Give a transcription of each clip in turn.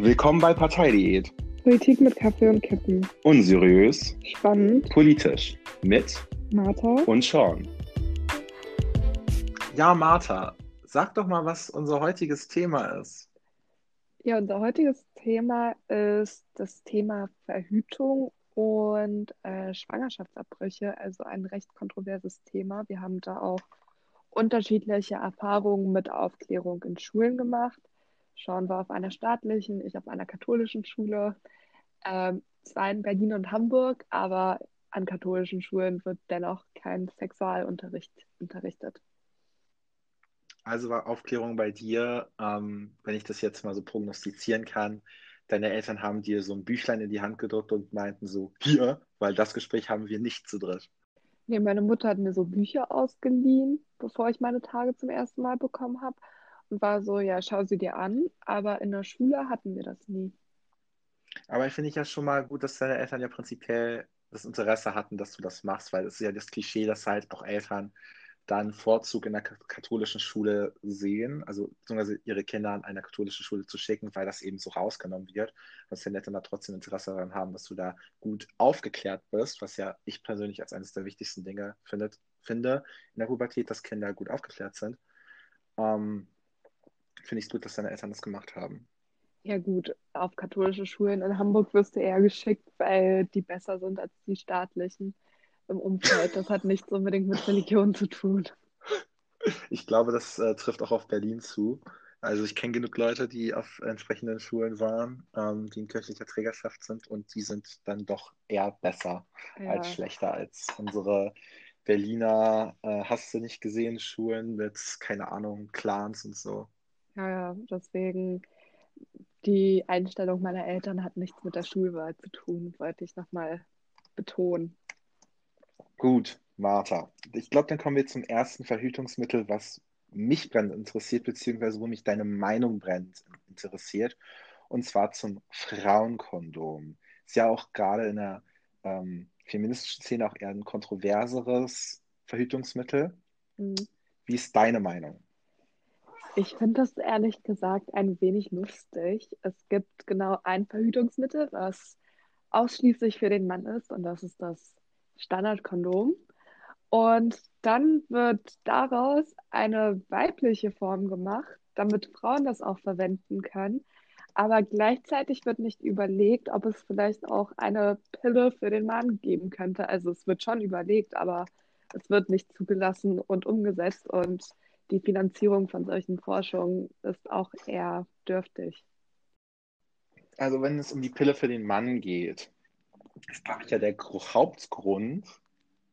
Willkommen bei Parteidiät. Politik mit Kaffee und Kippen. Unseriös, Spannend. politisch. Mit Martha. und Sean. Ja, Martha, sag doch mal, was unser heutiges Thema ist. Ja, unser heutiges Thema ist das Thema Verhütung und äh, Schwangerschaftsabbrüche, also ein recht kontroverses Thema. Wir haben da auch unterschiedliche Erfahrungen mit Aufklärung in Schulen gemacht. Sean war auf einer staatlichen, ich auf einer katholischen Schule. Ähm, zwar in Berlin und Hamburg, aber an katholischen Schulen wird dennoch kein Sexualunterricht unterrichtet. Also war Aufklärung bei dir, ähm, wenn ich das jetzt mal so prognostizieren kann, deine Eltern haben dir so ein Büchlein in die Hand gedrückt und meinten so, hier, weil das Gespräch haben wir nicht zu dritt. Nee, meine Mutter hat mir so Bücher ausgeliehen, bevor ich meine Tage zum ersten Mal bekommen habe. War so, ja, schau sie dir an. Aber in der Schule hatten wir das nie. Aber ich finde ich ja schon mal gut, dass deine Eltern ja prinzipiell das Interesse hatten, dass du das machst, weil es ist ja das Klischee, dass halt auch Eltern da einen Vorzug in der katholischen Schule sehen, also beziehungsweise ihre Kinder an eine katholische Schule zu schicken, weil das eben so rausgenommen wird, dass die Eltern da trotzdem Interesse daran haben, dass du da gut aufgeklärt bist, was ja ich persönlich als eines der wichtigsten Dinge findet, finde in der Pubertät, dass Kinder gut aufgeklärt sind. Ähm, finde ich es gut, dass deine Eltern das gemacht haben. Ja, gut, auf katholische Schulen in Hamburg wirst du eher geschickt, weil die besser sind als die staatlichen im Umfeld. Das hat nichts unbedingt mit Religion zu tun. Ich glaube, das äh, trifft auch auf Berlin zu. Also ich kenne genug Leute, die auf entsprechenden Schulen waren, ähm, die in kirchlicher Trägerschaft sind und die sind dann doch eher besser Ja. als schlechter als unsere Berliner, äh, hast du nicht gesehen, Schulen mit, keine Ahnung, Clans und so. Ja, deswegen die Einstellung meiner Eltern hat nichts mit der Schulwahl zu tun, wollte ich nochmal betonen. Gut, Martha. Ich glaube, dann kommen wir zum ersten Verhütungsmittel, was mich brennend interessiert, beziehungsweise wo mich deine Meinung brennend interessiert, und zwar zum Frauenkondom. Ist ja auch gerade in der ähm, feministischen Szene auch eher ein kontroverseres Verhütungsmittel. Mhm. Wie ist deine Meinung? Ich finde das ehrlich gesagt ein wenig lustig. Es gibt genau ein Verhütungsmittel, was ausschließlich für den Mann ist, und das ist das Standardkondom. Und dann wird daraus eine weibliche Form gemacht, damit Frauen das auch verwenden können. Aber gleichzeitig wird nicht überlegt, ob es vielleicht auch eine Pille für den Mann geben könnte. Also es wird schon überlegt, aber es wird nicht zugelassen und umgesetzt. Und die Finanzierung von solchen Forschungen ist auch eher dürftig. Also wenn es um die Pille für den Mann geht, ist, glaube ich, ja der Hauptgrund,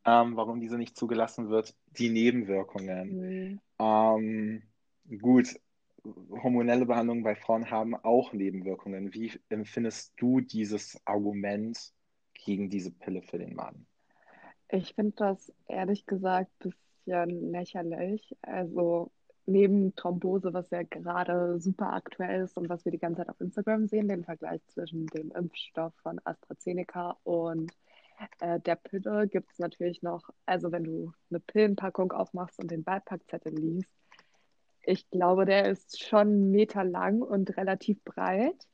ähm, warum diese nicht zugelassen wird, die Nebenwirkungen. Mhm. Ähm, gut, hormonelle Behandlungen bei Frauen haben auch Nebenwirkungen. Wie empfindest du dieses Argument gegen diese Pille für den Mann? Ich finde das ehrlich gesagt ein bisschen lächerlich. Also neben Thrombose, was ja gerade super aktuell ist und was wir die ganze Zeit auf Instagram sehen, den Vergleich zwischen dem Impfstoff von AstraZeneca und äh, der Pille gibt es natürlich noch, also wenn du eine Pillenpackung aufmachst und den Beipackzettel liest, ich glaube, der ist schon einen Meter lang und relativ breit.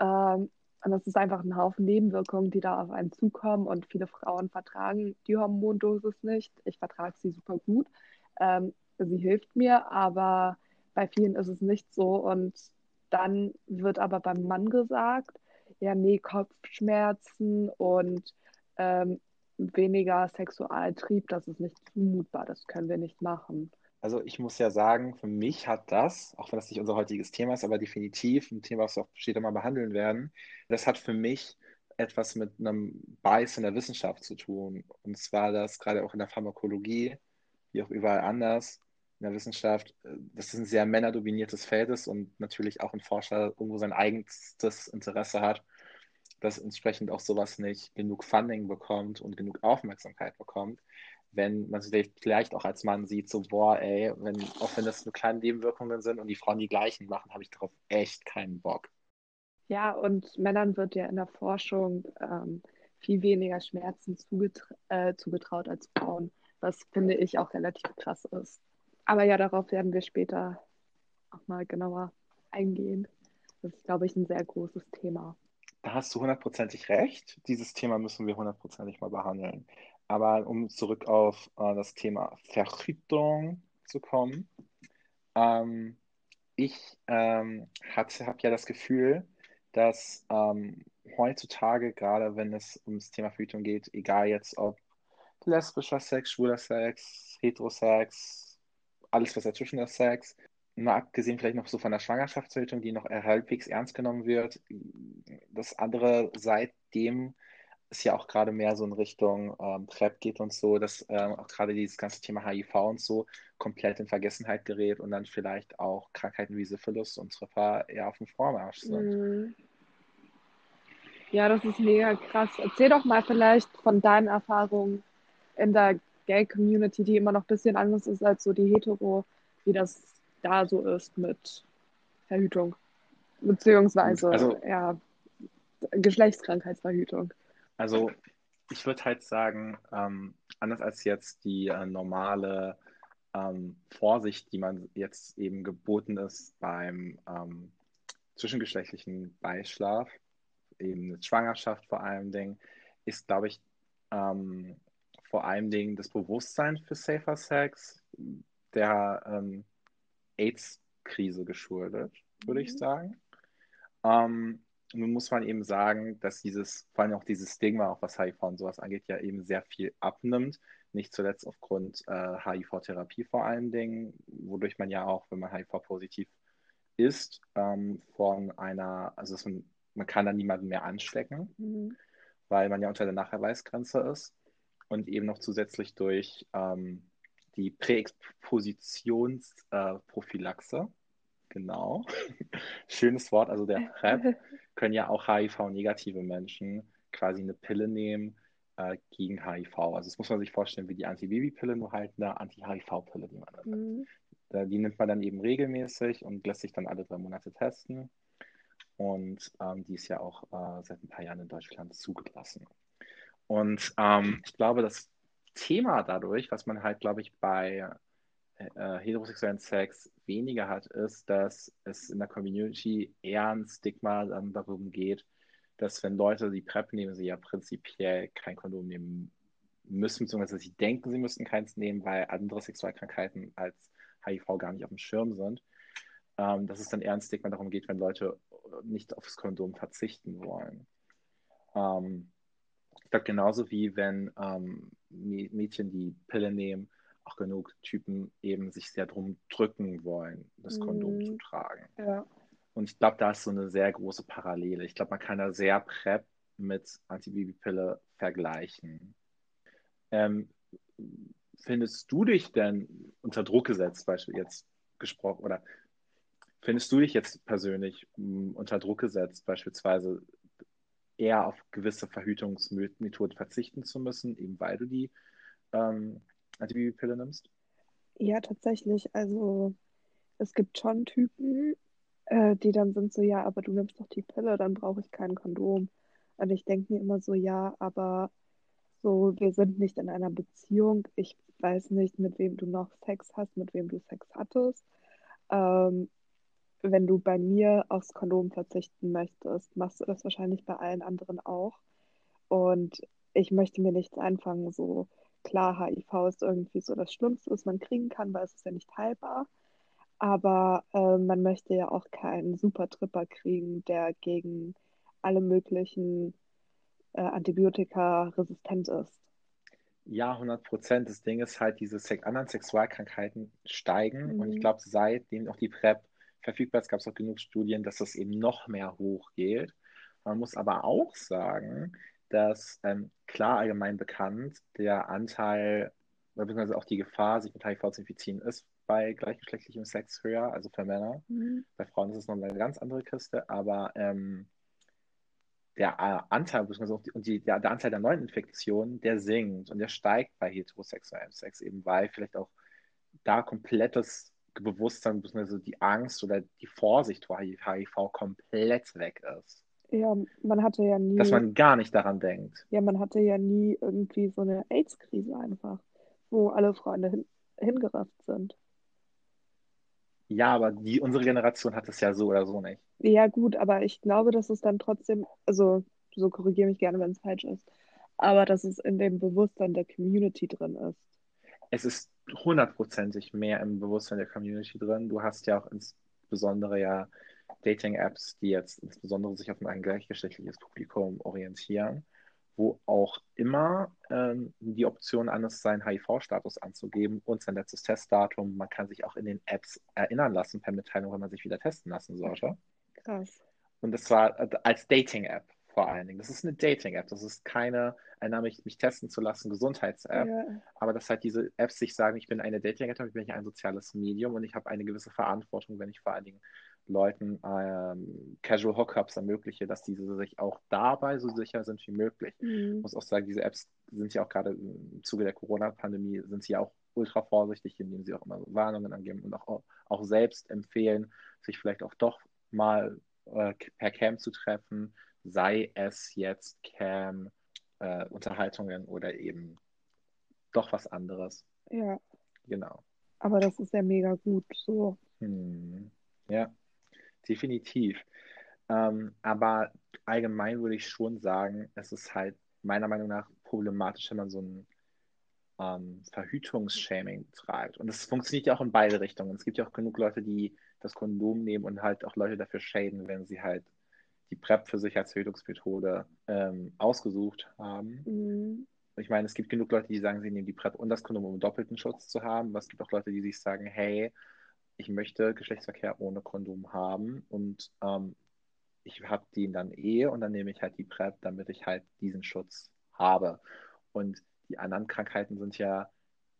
Ähm, und das ist einfach ein Haufen Nebenwirkungen, die da auf einen zukommen. Und viele Frauen vertragen die Hormondosis nicht. Ich vertrage sie super gut. Ähm, sie hilft mir, aber bei vielen ist es nicht so. Und dann wird aber beim Mann gesagt, ja, nee, Kopfschmerzen und ähm, weniger Sexualtrieb, das ist nicht zumutbar, das können wir nicht machen. Also ich muss ja sagen, für mich hat das, auch wenn das nicht unser heutiges Thema ist, aber definitiv ein Thema, was wir auch später mal behandeln werden, das hat für mich etwas mit einem Bias in der Wissenschaft zu tun. Und zwar das gerade auch in der Pharmakologie, wie auch überall anders in der Wissenschaft, dass es ein sehr männerdominiertes Feld ist und natürlich auch ein Forscher irgendwo sein eigenstes Interesse hat, dass entsprechend auch sowas nicht genug Funding bekommt und genug Aufmerksamkeit bekommt wenn man sich vielleicht auch als Mann sieht, so, boah, ey, wenn, auch wenn das nur kleine Nebenwirkungen sind und die Frauen die gleichen machen, habe ich darauf echt keinen Bock. Ja, und Männern wird ja in der Forschung ähm, viel weniger Schmerzen zugetra äh, zugetraut als Frauen, was finde ich auch relativ krass ist. Aber ja, darauf werden wir später auch mal genauer eingehen. Das ist, glaube ich, ein sehr großes Thema. Da hast du hundertprozentig recht. Dieses Thema müssen wir hundertprozentig mal behandeln. Aber um zurück auf äh, das Thema Verhütung zu kommen, ähm, ich ähm, habe ja das Gefühl, dass ähm, heutzutage, gerade wenn es ums Thema Verhütung geht, egal jetzt ob lesbischer Sex, schwuler Sex, Heterosex, alles was dazwischen ist Sex, mal abgesehen vielleicht noch so von der Schwangerschaftsverhütung, die noch halbwegs ernst genommen wird, das andere seitdem es ja auch gerade mehr so in Richtung ähm, PrEP geht und so, dass ähm, auch gerade dieses ganze Thema HIV und so komplett in Vergessenheit gerät und dann vielleicht auch Krankheiten wie Syphilis und Tripper eher auf dem Vormarsch sind. Mhm. Ja, das ist mega krass. Erzähl doch mal vielleicht von deinen Erfahrungen in der Gay-Community, die immer noch ein bisschen anders ist als so die Hetero, wie das da so ist mit Verhütung. Beziehungsweise also, ja, Geschlechtskrankheitsverhütung. Also ich würde halt sagen, ähm, anders als jetzt die äh, normale ähm, Vorsicht, die man jetzt eben geboten ist beim ähm, zwischengeschlechtlichen Beischlaf, eben eine Schwangerschaft vor allem Dingen, ist, glaube ich, ähm, vor allem Dingen das Bewusstsein für Safer Sex der ähm, AIDS-Krise geschuldet, würde mhm. ich sagen. Nun muss man eben sagen, dass dieses, vor allem auch dieses Stigma, auch was HIV und sowas angeht, ja eben sehr viel abnimmt. Nicht zuletzt aufgrund äh, HIV-Therapie vor allen Dingen, wodurch man ja auch, wenn man HIV-positiv ist, ähm, von einer, also man, man kann dann niemanden mehr anstecken, mhm. weil man ja unter der Nachweisgrenze ist und eben noch zusätzlich durch ähm, die Präexpositionsprophylaxe, äh, genau, schönes Wort, also der PrEP, können ja auch HIV-negative Menschen quasi eine Pille nehmen äh, gegen HIV. Also das muss man sich vorstellen wie die Antibabypille, nur halt eine Anti-HIV-Pille, die man mhm. Die nimmt man dann eben regelmäßig und lässt sich dann alle drei Monate testen. Und ähm, die ist ja auch äh, seit ein paar Jahren in Deutschland zugelassen. Und ähm, ich glaube, das Thema dadurch, was man halt, glaube ich, bei äh, heterosexuellen Sex weniger hat, ist, dass es in der Community eher ein Stigma dann darum geht, dass wenn Leute die PrEP nehmen, sie ja prinzipiell kein Kondom nehmen müssen, beziehungsweise sie denken, sie müssten keins nehmen, weil andere Sexualkrankheiten als HIV gar nicht auf dem Schirm sind. Ähm, dass es dann eher ein Stigma darum geht, wenn Leute nicht aufs Kondom verzichten wollen. Ähm, glaube, genauso wie wenn ähm, Mädchen die Pille nehmen, auch genug Typen eben sich sehr drum drücken wollen, das Kondom mhm. zu tragen. Ja. Und ich glaube, da ist so eine sehr große Parallele. Ich glaube, man kann da sehr PrEP mit Antibabypille vergleichen. Ähm, findest du dich denn unter Druck gesetzt, beispielsweise jetzt gesprochen, oder findest du dich jetzt persönlich m, unter Druck gesetzt, beispielsweise eher auf gewisse Verhütungsmethoden verzichten zu müssen, eben weil du die ähm, Antibabypille nimmst? Ja, tatsächlich. Also es gibt schon Typen, äh, die dann sind so, ja, aber du nimmst doch die Pille, dann brauche ich kein Kondom. Und ich denke mir immer so, ja, aber so, wir sind nicht in einer Beziehung. Ich weiß nicht, mit wem du noch Sex hast, mit wem du Sex hattest. Ähm, wenn du bei mir aufs Kondom verzichten möchtest, machst du das wahrscheinlich bei allen anderen auch. Und ich möchte mir nichts einfangen, so klar, HIV ist irgendwie so das Schlimmste, was man kriegen kann, weil es ist ja nicht heilbar. Aber äh, man möchte ja auch keinen Supertripper kriegen, der gegen alle möglichen äh, Antibiotika resistent ist. Ja, 100 Prozent. Das Ding ist halt, diese anderen Sexualkrankheiten steigen. Mhm. Und ich mhm. glaube, seitdem auch die PrEP verfügbar ist, gab es auch genug Studien, dass das eben noch mehr hochgeht. Man muss aber auch sagen, dass ähm, klar allgemein bekannt der Anteil, beziehungsweise auch die Gefahr, sich mit HIV zu infizieren, ist bei gleichgeschlechtlichem Sex höher, also für Männer. Mhm. Bei Frauen ist es noch eine ganz andere Kiste, aber ähm, der äh, Anteil, beziehungsweise und die, der, der Anteil der neuen Infektionen, der sinkt und der steigt bei heterosexuellem Sex, eben weil vielleicht auch da komplettes Bewusstsein bzw. die Angst oder die Vorsicht vor HIV komplett weg ist. Ja, man hatte ja nie. Dass man gar nicht daran denkt. Ja, man hatte ja nie irgendwie so eine AIDS-Krise einfach, wo alle Freunde hin, hingerafft sind. Ja, aber die, unsere Generation hat es ja so oder so nicht. Ja, gut, aber ich glaube, dass es dann trotzdem, also so korrigiere mich gerne, wenn es falsch ist, aber dass es in dem Bewusstsein der Community drin ist. Es ist hundertprozentig mehr im Bewusstsein der Community drin. Du hast ja auch insbesondere ja Dating-Apps, die jetzt insbesondere sich auf ein gleichgeschlechtliches Publikum orientieren, wo auch immer ähm, die Option an ist, seinen HIV-Status anzugeben und sein letztes Testdatum. Man kann sich auch in den Apps erinnern lassen per Mitteilung, wenn man sich wieder testen lassen sollte. Krass. Und das war äh, als Dating-App vor allen Dingen. Das ist eine Dating-App. Das ist keine, eine, mich, mich testen zu lassen, Gesundheits-App. Ja. Aber dass halt diese Apps sich sagen, ich bin eine Dating-App, ich bin ein soziales Medium und ich habe eine gewisse Verantwortung, wenn ich vor allen Dingen Leuten ähm, Casual Hookups ermögliche, dass diese sich auch dabei so sicher sind wie möglich. Mhm. Ich muss auch sagen, diese Apps sind ja auch gerade im Zuge der Corona-Pandemie, sind sie ja auch ultra vorsichtig, indem sie auch immer Warnungen angeben und auch, auch selbst empfehlen, sich vielleicht auch doch mal äh, per Cam zu treffen, sei es jetzt Cam, äh, Unterhaltungen oder eben doch was anderes. Ja. Genau. Aber das ist ja mega gut so. Hm. Ja, definitiv. Ähm, aber allgemein würde ich schon sagen, es ist halt meiner Meinung nach problematisch, wenn man so ein ähm, Verhütungsshaming treibt. Und es funktioniert ja auch in beide Richtungen. Es gibt ja auch genug Leute, die das Kondom nehmen und halt auch Leute dafür schäden, wenn sie halt die PrEP für sich als Verhütungsmethode ähm, ausgesucht haben. Mhm. Ich meine, es gibt genug Leute, die sagen, sie nehmen die PrEP und das Kondom, um doppelten Schutz zu haben. Aber es gibt auch Leute, die sich sagen, hey, ich möchte Geschlechtsverkehr ohne Kondom haben und ähm, ich habe den dann eh und dann nehme ich halt die PrEP, damit ich halt diesen Schutz habe. Und die anderen Krankheiten sind ja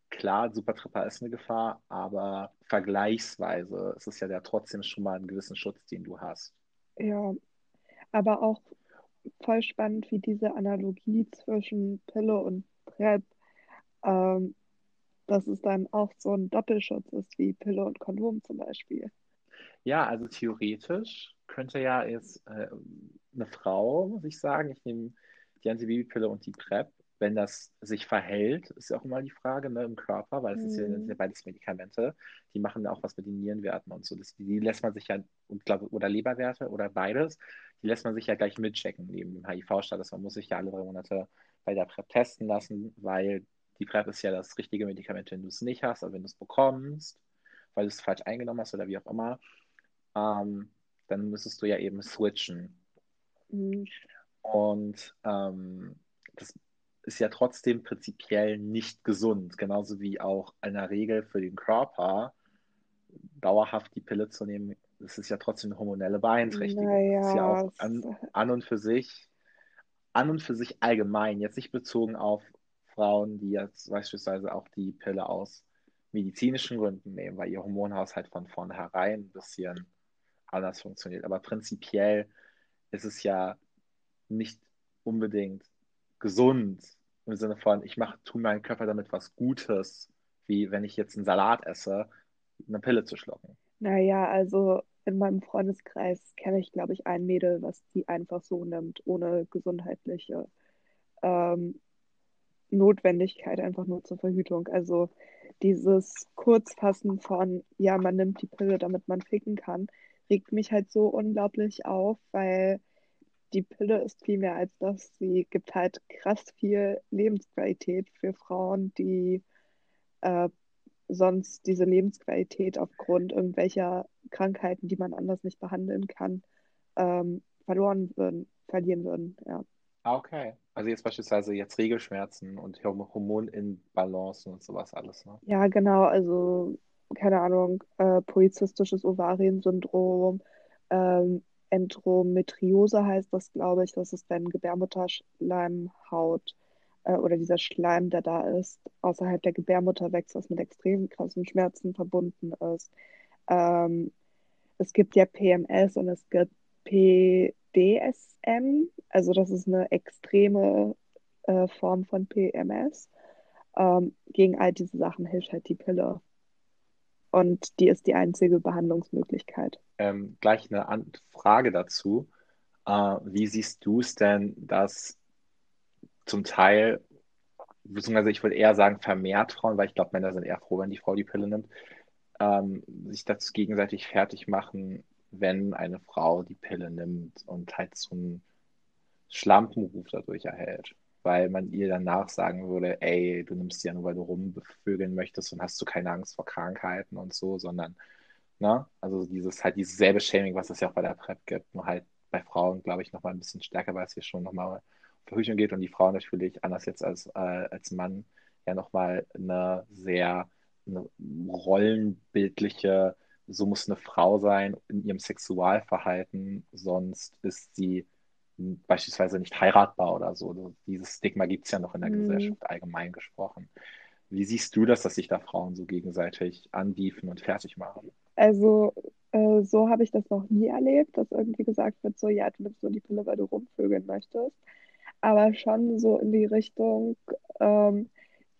klar, Supertripper ist eine Gefahr, aber vergleichsweise ist es ja, ja trotzdem schon mal einen gewissen Schutz, den du hast. Ja, aber auch voll spannend, wie diese Analogie zwischen Pille und PrEP, ähm, dass es dann auch so ein Doppelschutz ist wie Pille und Kondom zum Beispiel. Ja, also theoretisch könnte ja jetzt äh, eine Frau, muss ich sagen, ich nehme die Antibabypille und die PrEP, wenn das sich verhält, ist ja auch immer die Frage ne, im Körper, weil es mhm. ist ja, mhm. ja beides Medikamente, die machen ja auch was mit den Nierenwerten und so. Das, die lässt man sich ja, und glaub, oder Leberwerte oder beides, die lässt man sich ja gleich mitchecken neben dem HIV-Status. Man muss sich ja alle drei Monate bei der PrEP testen lassen, weil die PrEP ist ja das richtige Medikament, wenn du es nicht hast, aber wenn du es bekommst, weil du es falsch eingenommen hast oder wie auch immer, ähm, dann müsstest du ja eben switchen. Mhm. Und ähm, das ist ja trotzdem prinzipiell nicht gesund, genauso wie auch in der Regel für den Körper dauerhaft die Pille zu nehmen, das ist ja trotzdem eine hormonelle Beeinträchtigung. Naja, das ist ja auch an, an und für sich, an und für sich allgemein, jetzt nicht bezogen auf Frauen, die jetzt beispielsweise auch die Pille aus medizinischen Gründen nehmen, weil ihr Hormonhaushalt von vornherein ein bisschen anders funktioniert. Aber prinzipiell ist es ja nicht unbedingt gesund im Sinne von, ich mache, tue meinem Körper damit was Gutes, wie wenn ich jetzt einen Salat esse, eine Pille zu schlucken. Naja, also in meinem Freundeskreis kenne ich, glaube ich, ein Mädel, was die einfach so nimmt, ohne gesundheitliche ähm, Notwendigkeit, einfach nur zur Verhütung. Also dieses Kurzfassen von, ja, man nimmt die Pille, damit man ficken kann, regt mich halt so unglaublich auf, weil die Pille ist viel mehr als das. Sie gibt halt krass viel Lebensqualität für Frauen, die äh, sonst diese Lebensqualität aufgrund irgendwelcher Krankheiten, die man anders nicht behandeln kann, ähm, verloren würden, verlieren würden. Ja. Ah, okay. Also jetzt beispielsweise jetzt Regelschmerzen und Hormoninbalancen und sowas alles, ne? Ja, genau. Also keine Ahnung, äh, polyzystisches Ovariensyndrom, ähm, Endometriose heißt das, glaube ich. Das ist, wenn Gebärmutterschleimhaut äh, oder dieser Schleim, der da ist, außerhalb der Gebärmutter wächst, was mit extrem krassen Schmerzen verbunden ist. Ähm, es gibt ja PMS und es gibt PDSM, also das ist eine extreme äh, Form von PMS. Ähm, gegen all diese Sachen hilft halt die Pille. Und die ist die einzige Behandlungsmöglichkeit. Ähm, gleich eine An Frage dazu. Äh, wie siehst du es denn, dass zum Teil, beziehungsweise ich würde eher sagen vermehrt Frauen, weil ich glaube, Männer sind eher froh, wenn die Frau die Pille nimmt, ähm, sich dazu gegenseitig fertig machen, wenn eine Frau die Pille nimmt und halt so einen Schlampenruf dadurch erhält. Weil man ihr danach sagen würde, ey, du nimmst sie ja nur, weil du rumbevögeln möchtest und hast du keine Angst vor Krankheiten und so, sondern, ne, also dieses halt dieses selbe Shaming, was es ja auch bei der PrEP gibt, nur halt bei Frauen, glaube ich, nochmal ein bisschen stärker, weil es hier schon nochmal Verhütung geht und die Frau natürlich, anders jetzt als, äh, als Mann, ja nochmal eine sehr eine rollenbildliche, so muss eine Frau sein in ihrem Sexualverhalten, sonst ist sie beispielsweise nicht heiratbar oder so. Dieses Stigma gibt es ja noch in der mhm. Gesellschaft allgemein gesprochen. Wie siehst du das, dass sich da Frauen so gegenseitig andiefen und fertig machen? Also, äh, so habe ich das noch nie erlebt, dass irgendwie gesagt wird, so, ja, du nimmst nur die Pille, weil du rumvögeln möchtest. Aber schon so in die Richtung, ähm,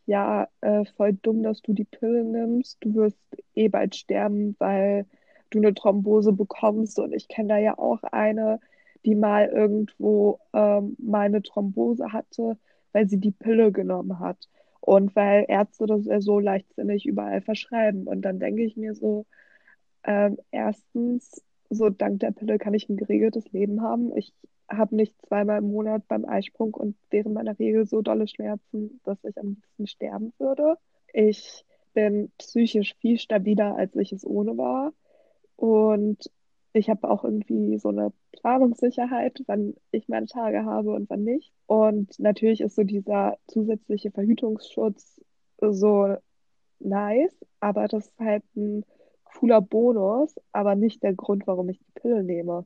ja, äh, voll dumm, dass du die Pille nimmst. Du wirst eh bald sterben, weil du eine Thrombose bekommst. Und ich kenne da ja auch eine, die mal irgendwo ähm, mal eine Thrombose hatte, weil sie die Pille genommen hat. Und weil Ärzte das ja so leichtsinnig überall verschreiben. Und dann denke ich mir so, ähm, erstens, so dank der Pille kann ich ein geregeltes Leben haben. Ich habe nicht zweimal im Monat beim Eisprung und während meiner Regel so dolle Schmerzen, dass ich am liebsten sterben würde. Ich bin psychisch viel stabiler, als ich es ohne war. Und ich habe auch irgendwie so eine Planungssicherheit, wann ich meine Tage habe und wann nicht. Und natürlich ist so dieser zusätzliche Verhütungsschutz so nice, aber das ist halt ein cooler Bonus, aber nicht der Grund, warum ich die Pille nehme.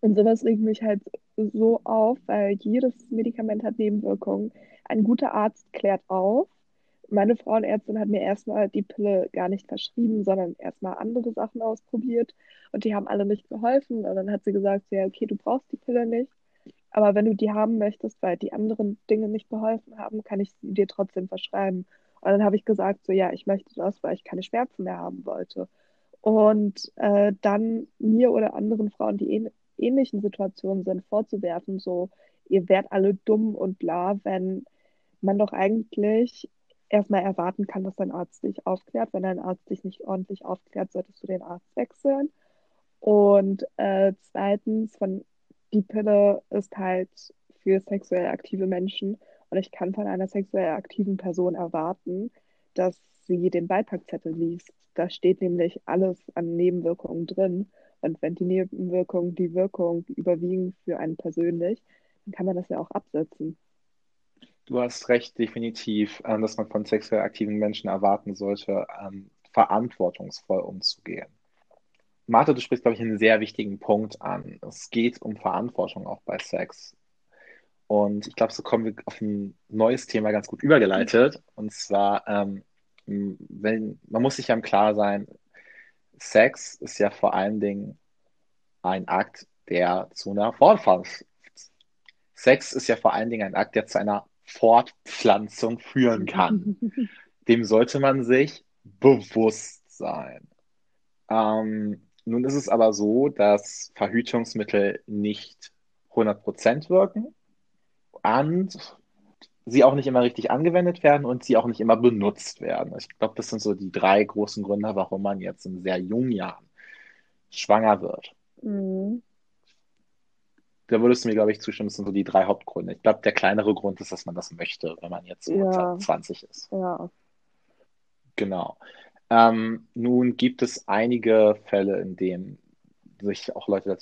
Und sowas regt mich halt so auf, weil jedes Medikament hat Nebenwirkungen. Ein guter Arzt klärt auf. Meine Frauenärztin hat mir erstmal die Pille gar nicht verschrieben, sondern erstmal andere Sachen ausprobiert und die haben alle nicht geholfen. Und dann hat sie gesagt, ja, okay, du brauchst die Pille nicht. Aber wenn du die haben möchtest, weil die anderen Dinge nicht geholfen haben, kann ich sie dir trotzdem verschreiben. Und dann habe ich gesagt, so ja, ich möchte das, weil ich keine Schmerzen mehr haben wollte. Und äh, dann mir oder anderen Frauen, die eh ähnlichen Situationen sind, vorzuwerfen, so, ihr werdet alle dumm und bla, wenn man doch eigentlich erstmal erwarten kann, dass dein Arzt dich aufklärt. Wenn dein Arzt dich nicht ordentlich aufklärt, solltest du den Arzt wechseln. Und äh, zweitens, von, die Pille ist halt für sexuell aktive Menschen und ich kann von einer sexuell aktiven Person erwarten, dass sie den Beipackzettel liest. Da steht nämlich alles an Nebenwirkungen drin. Und wenn die Nebenwirkungen die Wirkung überwiegen für einen persönlich, dann kann man das ja auch absetzen. Du hast recht, definitiv, ähm, dass man von sexuell aktiven Menschen erwarten sollte, ähm, verantwortungsvoll umzugehen. Martha, du sprichst, glaube ich, einen sehr wichtigen Punkt an. Es geht um Verantwortung auch bei Sex. Und ich glaube, so kommen wir auf ein neues Thema ganz gut übergeleitet. Und zwar, ähm, wenn, man muss sich ja im Klar sein, Sex ist ja vor allen Dingen ein Akt, der zu einer Fortpflanzung. Sex ist ja vor allen Dingen ein Akt, der zu einer Fortpflanzung führen kann. Dem sollte man sich bewusst sein. Ähm, nun ist es aber so, dass Verhütungsmittel nicht 100% wirken und sie auch nicht immer richtig angewendet werden und sie auch nicht immer benutzt werden. Ich glaube, das sind so die drei großen Gründe, warum man jetzt in sehr jungen Jahren schwanger wird. Mhm. Da würdest du mir, glaube ich, zustimmen, das sind so die drei Hauptgründe. Ich glaube, der kleinere Grund ist, dass man das möchte, wenn man jetzt ja. 20 ist. Ja. Genau. Ähm, nun gibt es einige Fälle, in denen sich auch Leute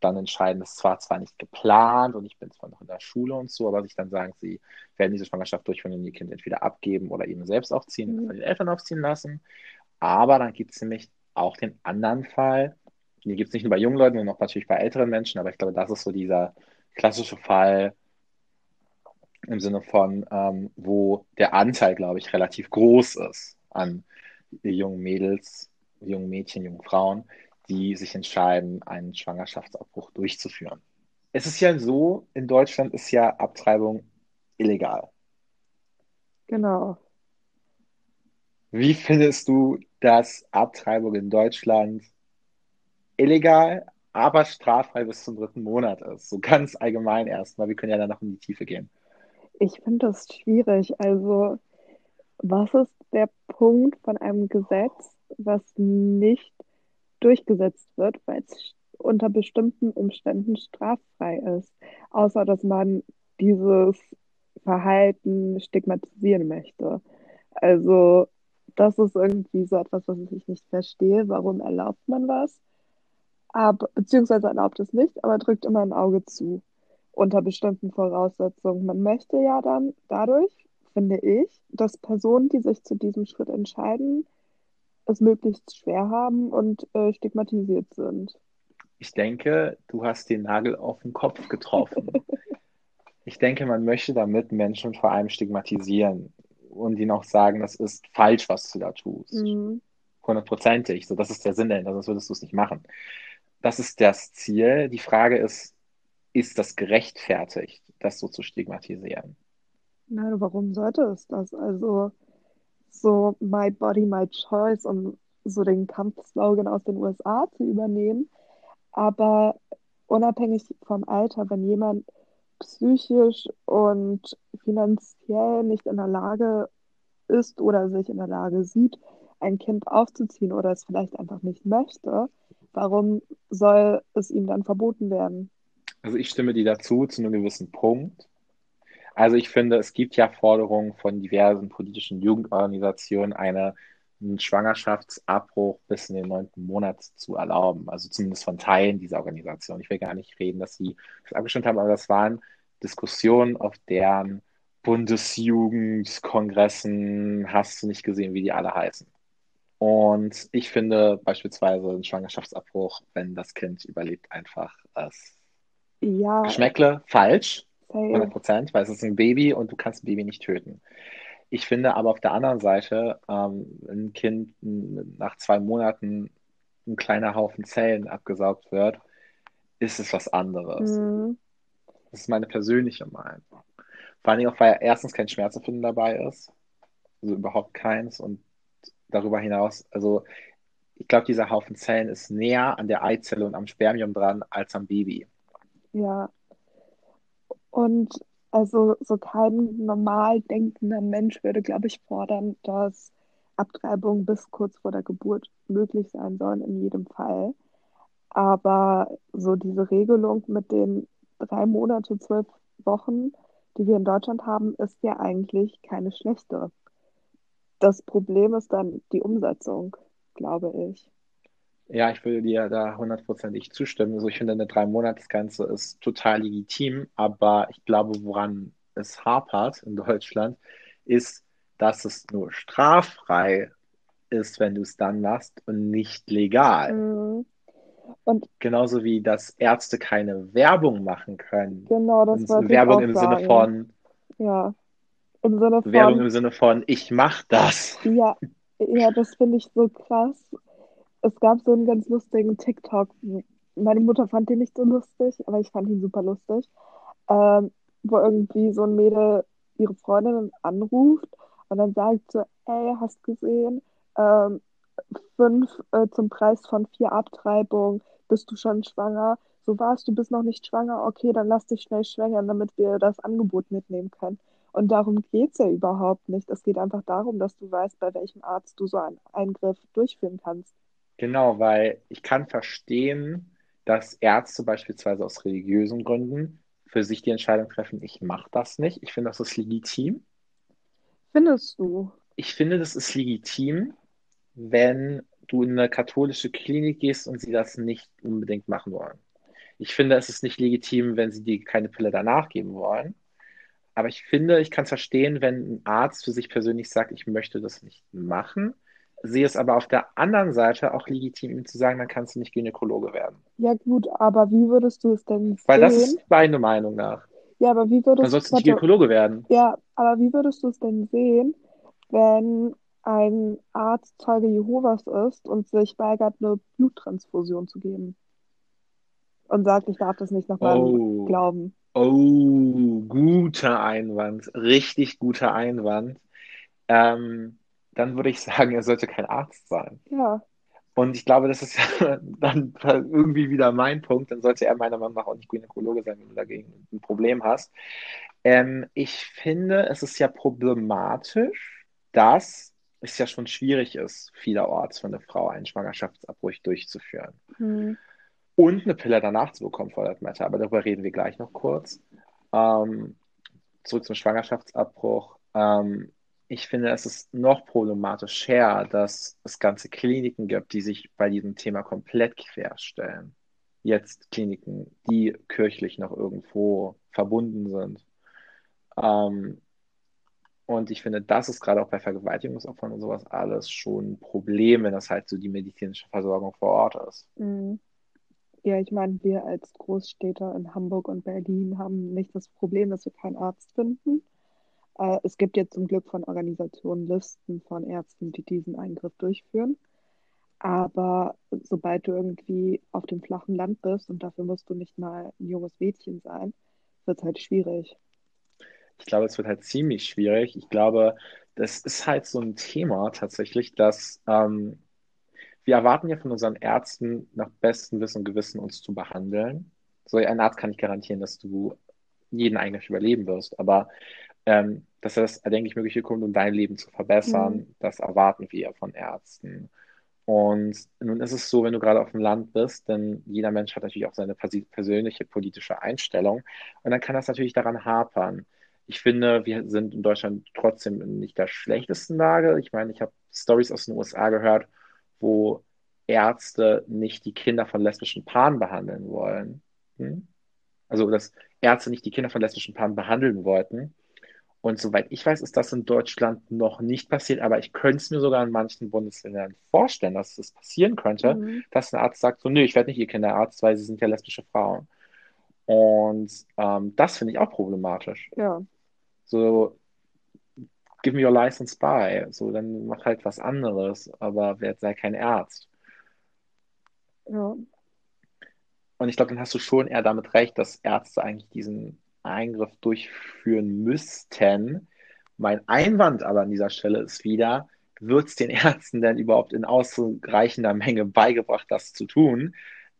dann entscheiden, das war zwar nicht geplant und ich bin zwar noch in der Schule und so, aber sich dann sagen, sie werden diese Schwangerschaft durchführen und ihr Kind entweder abgeben oder eben selbst aufziehen, mhm. von den Eltern aufziehen lassen. Aber dann gibt es nämlich auch den anderen Fall, den gibt es nicht nur bei jungen Leuten, sondern auch natürlich bei älteren Menschen, aber ich glaube, das ist so dieser klassische Fall im Sinne von, ähm, wo der Anteil, glaube ich, relativ groß ist an jungen Mädels, jungen Mädchen, jungen Frauen, die sich entscheiden, einen Schwangerschaftsabbruch durchzuführen. Es ist ja so, in Deutschland ist ja Abtreibung illegal. Genau. Wie findest du, dass Abtreibung in Deutschland illegal, aber straffrei bis zum dritten Monat ist? So ganz allgemein erstmal. Wir können ja dann noch in die Tiefe gehen. Ich finde das schwierig. Also, was ist der Punkt von einem Gesetz, was nicht durchgesetzt wird, weil es unter bestimmten Umständen straffrei ist, außer dass man dieses Verhalten stigmatisieren möchte. Also das ist irgendwie so etwas, was ich nicht verstehe. Warum erlaubt man was? Aber, beziehungsweise erlaubt es nicht, aber drückt immer ein Auge zu unter bestimmten Voraussetzungen. Man möchte ja dann dadurch, finde ich, dass Personen, die sich zu diesem Schritt entscheiden, es möglichst schwer haben und äh, stigmatisiert sind. Ich denke, du hast den Nagel auf den Kopf getroffen. ich denke, man möchte damit Menschen vor allem stigmatisieren und ihnen auch sagen, das ist falsch, was du da tust. Mhm. Hundertprozentig. So, das ist der Sinn dahinter, sonst würdest du es nicht machen. Das ist das Ziel. Die Frage ist, ist das gerechtfertigt, das so zu stigmatisieren? Na, warum sollte es das? Also, so My Body, My Choice, um so den Kampfslogan aus den USA zu übernehmen. Aber unabhängig vom Alter, wenn jemand psychisch und finanziell nicht in der Lage ist oder sich in der Lage sieht, ein Kind aufzuziehen oder es vielleicht einfach nicht möchte, warum soll es ihm dann verboten werden? Also ich stimme dir dazu zu einem gewissen Punkt. Also ich finde, es gibt ja Forderungen von diversen politischen Jugendorganisationen, eine, einen Schwangerschaftsabbruch bis in den neunten Monat zu erlauben. Also zumindest von Teilen dieser Organisation. Ich will gar nicht reden, dass sie das abgestimmt haben, aber das waren Diskussionen, auf deren Bundesjugendkongressen hast du nicht gesehen, wie die alle heißen. Und ich finde beispielsweise einen Schwangerschaftsabbruch, wenn das Kind überlebt, einfach als ja. Geschmäckle falsch. 100 Prozent, weil es ist ein Baby und du kannst ein Baby nicht töten. Ich finde aber auf der anderen Seite, ähm, ein Kind nach zwei Monaten ein kleiner Haufen Zellen abgesaugt wird, ist es was anderes. Mhm. Das ist meine persönliche Meinung. Vor allem auch, weil erstens kein Schmerzempfinden dabei ist. Also überhaupt keins. Und darüber hinaus, also ich glaube, dieser Haufen Zellen ist näher an der Eizelle und am Spermium dran als am Baby. Ja. Und also so kein normal denkender Mensch würde, glaube ich, fordern, dass Abtreibungen bis kurz vor der Geburt möglich sein sollen, in jedem Fall. Aber so diese Regelung mit den drei Monate, zwölf Wochen, die wir in Deutschland haben, ist ja eigentlich keine schlechte. Das Problem ist dann die Umsetzung, glaube ich. Ja, ich würde dir da hundertprozentig zustimmen. Also ich finde, eine Drei-Monats-Grenze ist total legitim, aber ich glaube, woran es hapert in Deutschland, ist, dass es nur straffrei ist, wenn du es dann machst und nicht legal. Mhm. Und Genauso wie, dass Ärzte keine Werbung machen können. Genau, das war Werbung im sagen. Sinne von. Ja. Im Sinne von. Werbung im Sinne von, ich mach das. Ja, ja, das finde ich so krass es gab so einen ganz lustigen TikTok. Meine Mutter fand den nicht so lustig, aber ich fand ihn super lustig. Ähm, wo irgendwie so ein Mädel ihre Freundin anruft und dann sagt so, ey, hast gesehen, ähm, fünf äh, zum Preis von vier Abtreibungen, bist du schon schwanger? So warst du bist noch nicht schwanger, okay, dann lass dich schnell schwängern, damit wir das Angebot mitnehmen können. Und darum geht es ja überhaupt nicht. Es geht einfach darum, dass du weißt, bei welchem Arzt du so einen Eingriff durchführen kannst. Genau, weil ich kann verstehen, dass Ärzte beispielsweise aus religiösen Gründen für sich die Entscheidung treffen, ich mache das nicht. Ich finde, das ist legitim. Findest du? Ich finde, das ist legitim, wenn du in eine katholische Klinik gehst und sie das nicht unbedingt machen wollen. Ich finde, es ist nicht legitim, wenn sie dir keine Pille danach geben wollen. Aber ich finde, ich kann es verstehen, wenn ein Arzt für sich persönlich sagt, ich möchte das nicht machen sehe es aber auf der anderen Seite auch legitim, ihm zu sagen, dann kannst du nicht Gynäkologe werden. Ja, gut, aber wie würdest du es denn sehen? Weil das ist meine Meinung nach. Ja, aber wie würdest du. Dann sollst du nicht Gynäkologe werden. Ja, aber wie würdest du es denn sehen, wenn ein Arzt Zeuge Jehovas ist und sich weigert, eine Bluttransfusion zu geben? Und sagt, ich darf das nicht nochmal oh. glauben. Oh, guter Einwand. Richtig guter Einwand. Ähm, dann würde ich sagen, er sollte kein Arzt sein. Ja. Und ich glaube, das ist dann irgendwie wieder mein Punkt. Dann sollte er meiner Meinung nach auch nicht Gynäkologe sein, wenn du dagegen ein Problem hast. Ähm, ich finde, es ist ja problematisch, dass es ja schon schwierig ist, vielerorts für eine Frau einen Schwangerschaftsabbruch durchzuführen. Hm. Und eine Pille danach zu bekommen, for that matter. Aber darüber reden wir gleich noch kurz. Ähm, zurück zum Schwangerschaftsabbruch. Ähm, ich finde, es ist noch problematischer, dass es ganze Kliniken gibt, die sich bei diesem Thema komplett querstellen. Jetzt Kliniken, die kirchlich noch irgendwo verbunden sind. Ähm, und ich finde, das ist gerade auch bei Vergewaltigungsopfern und sowas alles schon ein Problem, wenn das halt so die medizinische Versorgung vor Ort ist. Mhm. Ja, ich meine, wir als Großstädter in Hamburg und Berlin haben nicht das Problem, dass wir keinen Arzt finden. Äh, es gibt jetzt zum Glück von Organisationen Listen von Ärzten, die diesen Eingriff durchführen. Aber sobald du irgendwie auf dem flachen Land bist und dafür musst du nicht mal ein junges Mädchen sein, wird es halt schwierig. Ich glaube, es wird halt ziemlich schwierig. Ich glaube, das ist halt so ein Thema tatsächlich, dass ähm, wir erwarten ja von unseren Ärzten nach bestem Wissen und Gewissen uns zu behandeln. So ein Arzt kann nicht garantieren, dass du jeden Eingriff überleben wirst, aber ähm, dass das erdenklich Mögliche kommt, um dein Leben zu verbessern, mhm. das erwarten wir von Ärzten. Und nun ist es so, wenn du gerade auf dem Land bist, denn jeder Mensch hat natürlich auch seine persönliche politische Einstellung. Und dann kann das natürlich daran hapern. Ich finde, wir sind in Deutschland trotzdem in nicht der schlechtesten Lage. Ich meine, ich habe Stories aus den USA gehört, wo Ärzte nicht die Kinder von lesbischen Paaren behandeln wollen. Hm? Also, dass Ärzte nicht die Kinder von lesbischen Paaren behandeln wollten. Und soweit ich weiß, ist das in Deutschland noch nicht passiert, aber ich könnte es mir sogar in manchen Bundesländern vorstellen, dass es passieren könnte, mhm. dass ein Arzt sagt, so, nö, ich werde nicht Ihr Kinderarzt, weil Sie sind ja lesbische Frauen. Und ähm, das finde ich auch problematisch. Ja. So, give me your license by. So, dann mach halt was anderes, aber werd sei kein Arzt. Ja. Und ich glaube, dann hast du schon eher damit recht, dass Ärzte eigentlich diesen Eingriff durchführen müssten. Mein Einwand aber an dieser Stelle ist wieder, wird es den Ärzten denn überhaupt in ausreichender Menge beigebracht, das zu tun?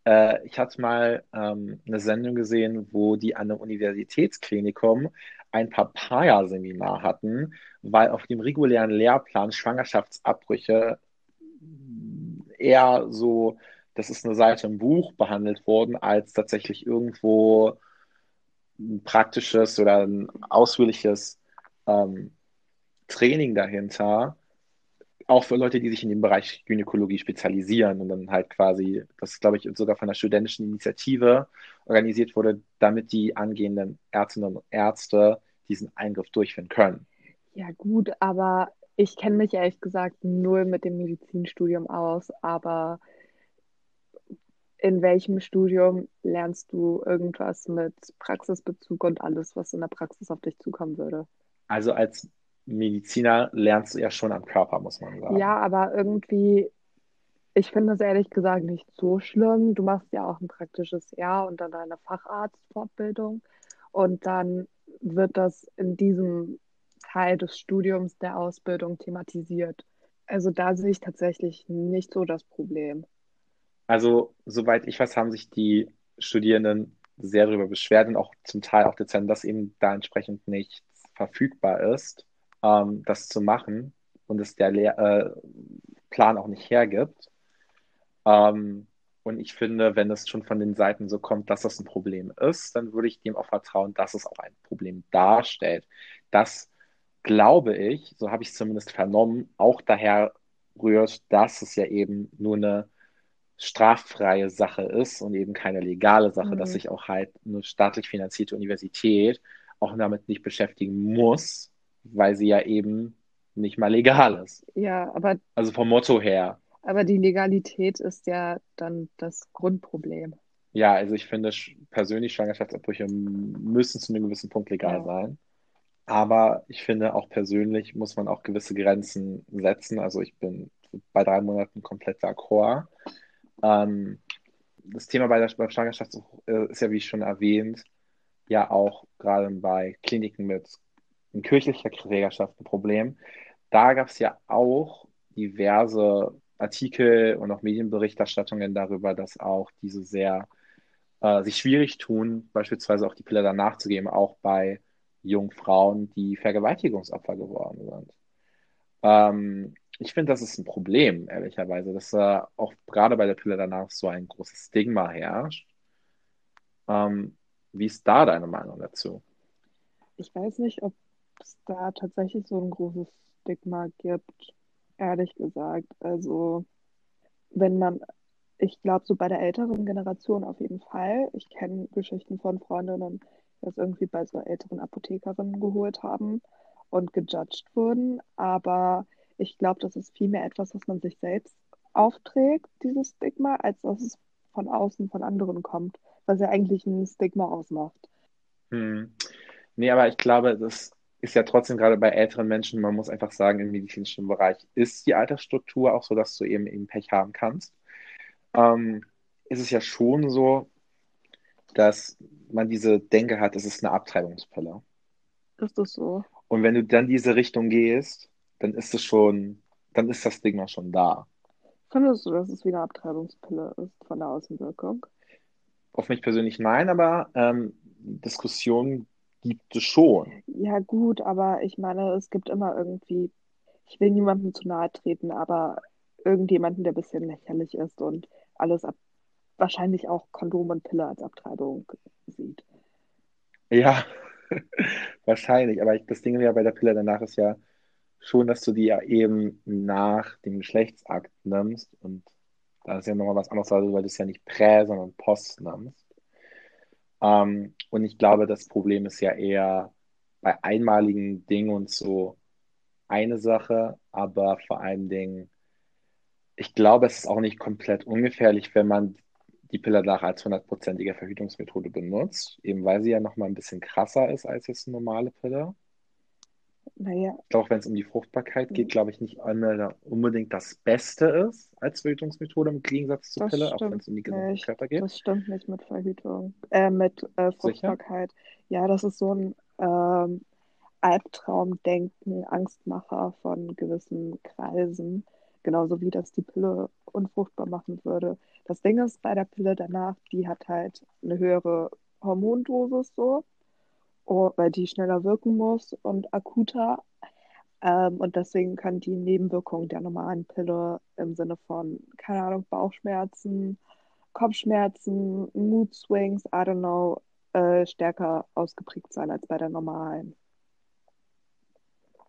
Äh, ich hatte mal ähm, eine Sendung gesehen, wo die an einem Universitätsklinikum ein Papaya-Seminar hatten, weil auf dem regulären Lehrplan Schwangerschaftsabbrüche eher so, das ist eine Seite im Buch behandelt worden, als tatsächlich irgendwo ein praktisches oder ein ausführliches ähm, Training dahinter, auch für Leute, die sich in dem Bereich Gynäkologie spezialisieren und dann halt quasi, das glaube ich sogar von der studentischen Initiative organisiert wurde, damit die angehenden Ärztinnen und Ärzte diesen Eingriff durchführen können. Ja gut, aber ich kenne mich ehrlich gesagt null mit dem Medizinstudium aus, aber in welchem Studium lernst du irgendwas mit Praxisbezug und alles, was in der Praxis auf dich zukommen würde? Also als Mediziner lernst du ja schon am Körper, muss man sagen. Ja, aber irgendwie, ich finde es ehrlich gesagt nicht so schlimm. Du machst ja auch ein praktisches Jahr und dann deine Facharztfortbildung und dann wird das in diesem Teil des Studiums der Ausbildung thematisiert. Also da sehe ich tatsächlich nicht so das Problem. Also, soweit ich weiß, haben sich die Studierenden sehr darüber beschwert und auch zum Teil auch dezent, dass eben da entsprechend nichts verfügbar ist, ähm, das zu machen und es der Lehr äh, Plan auch nicht hergibt. Ähm, und ich finde, wenn es schon von den Seiten so kommt, dass das ein Problem ist, dann würde ich dem auch vertrauen, dass es auch ein Problem darstellt. Das glaube ich, so habe ich es zumindest vernommen, auch daher rührt, dass es ja eben nur eine straffreie Sache ist und eben keine legale Sache, mhm. dass sich auch halt eine staatlich finanzierte Universität auch damit nicht beschäftigen muss, weil sie ja eben nicht mal legal ist. Ja, aber. Also vom Motto her. Aber die Legalität ist ja dann das Grundproblem. Ja, also ich finde persönlich Schwangerschaftsabbrüche müssen zu einem gewissen Punkt legal ja. sein. Aber ich finde auch persönlich muss man auch gewisse Grenzen setzen. Also ich bin bei drei Monaten komplett d'accord. Ähm, das Thema bei der Schwangerschaft äh, ist ja, wie schon erwähnt, ja auch gerade bei Kliniken mit kirchlicher Trägerschaft ein Problem. Da gab es ja auch diverse Artikel und auch Medienberichterstattungen darüber, dass auch diese sehr äh, sich schwierig tun, beispielsweise auch die Pille danach zu geben, auch bei jungen Frauen, die Vergewaltigungsopfer geworden sind. Ähm, ich finde, das ist ein Problem, ehrlicherweise, dass da auch gerade bei der Pille danach so ein großes Stigma herrscht. Ähm, wie ist da deine Meinung dazu? Ich weiß nicht, ob es da tatsächlich so ein großes Stigma gibt, ehrlich gesagt. Also, wenn man, ich glaube, so bei der älteren Generation auf jeden Fall. Ich kenne Geschichten von Freundinnen, die das irgendwie bei so älteren Apothekerinnen geholt haben und gejudged wurden. Aber ich glaube, das ist vielmehr etwas, was man sich selbst aufträgt, dieses Stigma, als dass es von außen von anderen kommt, was ja eigentlich ein Stigma ausmacht. Hm. Nee, aber ich glaube, das ist ja trotzdem gerade bei älteren Menschen, man muss einfach sagen, im medizinischen Bereich ist die Altersstruktur auch so, dass du eben, eben Pech haben kannst. Ähm, ist es ja schon so, dass man diese Denke hat, es ist eine Abtreibungspille. Ist das so? Und wenn du dann diese Richtung gehst, dann ist es schon, dann ist das Stigma schon da. Findest du, dass es wie eine Abtreibungspille ist von der Außenwirkung? Auf mich persönlich nein, aber ähm, Diskussionen gibt es schon. Ja, gut, aber ich meine, es gibt immer irgendwie, ich will niemandem zu nahe treten, aber irgendjemanden, der ein bisschen lächerlich ist und alles ab, wahrscheinlich auch Kondom und Pille als Abtreibung sieht. Ja, wahrscheinlich. Aber ich, das Ding ja bei der Pille danach ist ja schon, dass du die ja eben nach dem Geschlechtsakt nimmst. Und da ist ja nochmal was anderes, weil du es ja nicht prä, sondern post nimmst. Ähm, und ich glaube, das Problem ist ja eher bei einmaligen Dingen und so eine Sache, aber vor allen Dingen, ich glaube, es ist auch nicht komplett ungefährlich, wenn man die Pille danach als hundertprozentige Verhütungsmethode benutzt, eben weil sie ja nochmal ein bisschen krasser ist als jetzt eine normale Pille. Naja. Glaube, wenn es um die Fruchtbarkeit geht, glaube ich nicht unbedingt das Beste ist als Verhütungsmethode im Gegensatz zur Das Pille, auch wenn es um die gesamte nicht. Körper geht. Das stimmt nicht mit Verhütung, äh, mit äh, Sicher? Fruchtbarkeit. Ja, das ist so ein ähm, Albtraumdenken, Angstmacher von gewissen Kreisen, genauso wie das die Pille unfruchtbar machen würde. Das Ding ist bei der Pille danach, die hat halt eine höhere Hormondosis so, weil die schneller wirken muss und akuter. Ähm, und deswegen können die Nebenwirkungen der normalen Pille im Sinne von, keine Ahnung, Bauchschmerzen, Kopfschmerzen, Mood Swings, I don't know, äh, stärker ausgeprägt sein als bei der normalen.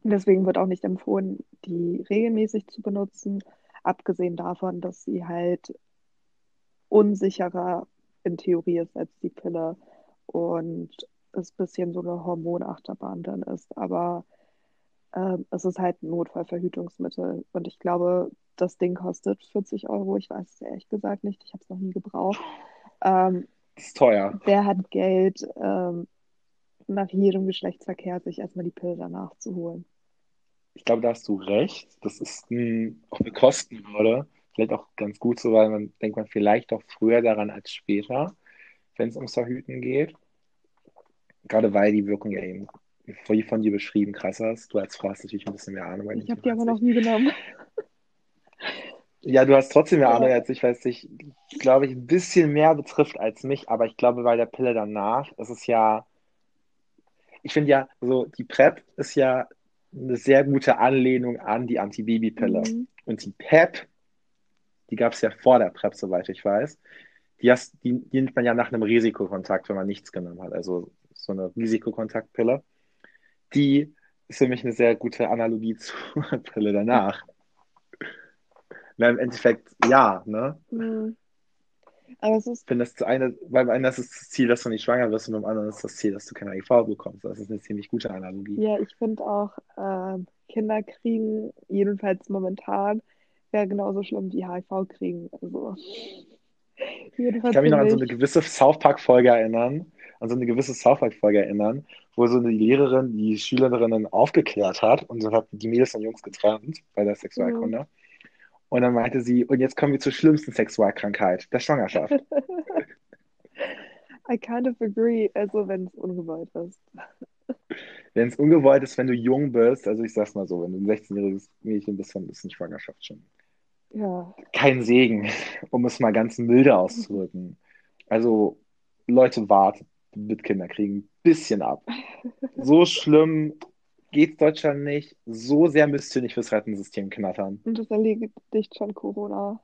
Deswegen wird auch nicht empfohlen, die regelmäßig zu benutzen, abgesehen davon, dass sie halt unsicherer in Theorie ist als die Pille und es ein bisschen so eine Hormonachterbahn dann ist. Aber ähm, es ist halt ein Notfallverhütungsmittel und ich glaube, das Ding kostet 40 Euro. Ich weiß es ehrlich gesagt nicht, ich habe es noch nie gebraucht. Ähm, Das ist teuer. wer hat Geld, ähm, nach jedem Geschlechtsverkehr sich erstmal die Pille danach zu holen? Ich glaube, da hast du recht. Das ist ein, auch eine Kostenhürde. Vielleicht auch ganz gut so, weil man denkt man vielleicht auch früher daran als später, wenn es ums Verhüten geht. Gerade weil die Wirkung ja eben, wie von dir beschrieben, krasser ist. Du als Frau hast natürlich ein bisschen mehr Ahnung. Ich habe die aber noch nie genommen. Ja, du hast trotzdem mehr. Ahnung als ich, weil es dich, glaube ich, ein bisschen mehr betrifft als mich. Aber ich glaube, bei der Pille danach ist es ja, ich finde ja, so die PrEP ist ja eine sehr gute Anlehnung an die Antibabypille. Mhm. Und die PEP, die gab es ja vor der PrEP, soweit ich weiß. Die, hast, die, die nimmt man ja nach einem Risikokontakt, wenn man nichts genommen hat. Also so eine Risikokontaktpille. Die ist für mich eine sehr gute Analogie zur Pille danach. Na, im Endeffekt ja, ne? Mhm. Aber es ist, Ich finde das zu eine, weil beim einen ist das Ziel, dass du nicht schwanger wirst und beim anderen ist das Ziel, dass du keine HIV bekommst. Das ist eine ziemlich gute Analogie. ja, ich finde auch, ähm, Kinder kriegen, jedenfalls momentan, wäre genauso schlimm wie HIV kriegen. Also, Ich kann mich noch an so eine gewisse South Park-Folge erinnern, an so eine gewisse South Park-Folge erinnern, wo so eine Lehrerin die Schülerinnen aufgeklärt hat und so hat die Mädels und Jungs getrennt bei der Mhm. Sexualkunde. Und dann meinte sie, und jetzt kommen wir zur schlimmsten Sexualkrankheit, der Schwangerschaft. I kind of agree, also wenn es ungewollt ist. Wenn es ungewollt ist, wenn du jung bist, also ich sag's mal so, wenn du ein 16-jähriges Mädchen bist, dann ist eine Schwangerschaft schon Ja, kein Segen, um es mal ganz milde auszudrücken. Also, Leute, wartet mit Kinderkriegen ein bisschen ab. So schlimm geht Deutschland nicht. So sehr müsst ihr nicht fürs Rentensystem knattern. Und das erledigt schon Corona.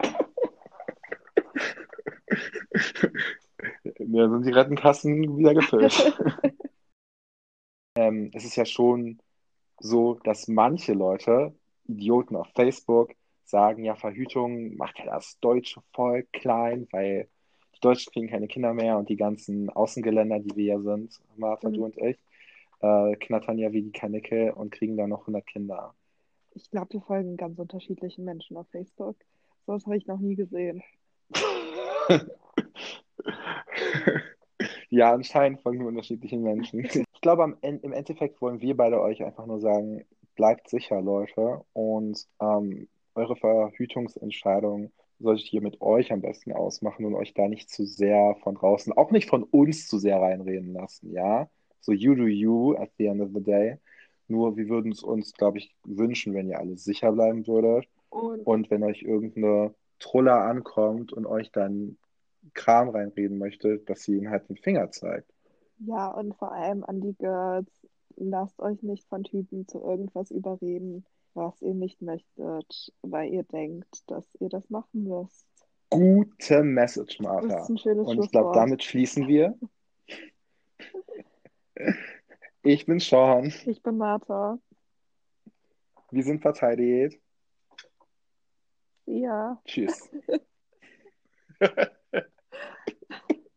Da sind die Rentenkassen wieder gefüllt. ähm, es ist ja schon so, dass manche Leute, Idioten auf Facebook, sagen, ja, Verhütung macht ja das deutsche Volk klein, weil Deutschen kriegen keine Kinder mehr und die ganzen Außengeländer, die wir ja sind, Martha, Mhm. du und ich, äh, knattern ja wie die Kanickel und kriegen dann noch 100 Kinder. Ich glaube, wir folgen ganz unterschiedlichen Menschen auf Facebook. Sowas habe ich noch nie gesehen. Ja, anscheinend folgen wir unterschiedlichen Menschen. Ich glaube, im Endeffekt wollen wir beide euch einfach nur sagen, bleibt sicher, Leute. Und ähm, eure Verhütungsentscheidung solltet ihr mit euch am besten ausmachen und euch da nicht zu sehr von draußen, auch nicht von uns zu sehr reinreden lassen, ja? So you do you at the end of the day. Nur wir würden es uns, glaube ich, wünschen, wenn ihr alle sicher bleiben würdet. Und Und wenn euch irgendeine Truller ankommt und euch dann Kram reinreden möchte, dass sie ihnen halt den Finger zeigt. ja, und vor allem an die Girls, lasst euch nicht von Typen zu irgendwas überreden, was ihr nicht möchtet, weil ihr denkt, dass ihr das machen müsst. Gute Message, Das Martha. ist ein schönes Und ich glaube, damit schließen wir. Ich bin Sean. Ich bin Martha. Wir sind verteidigt. Ja. Tschüss.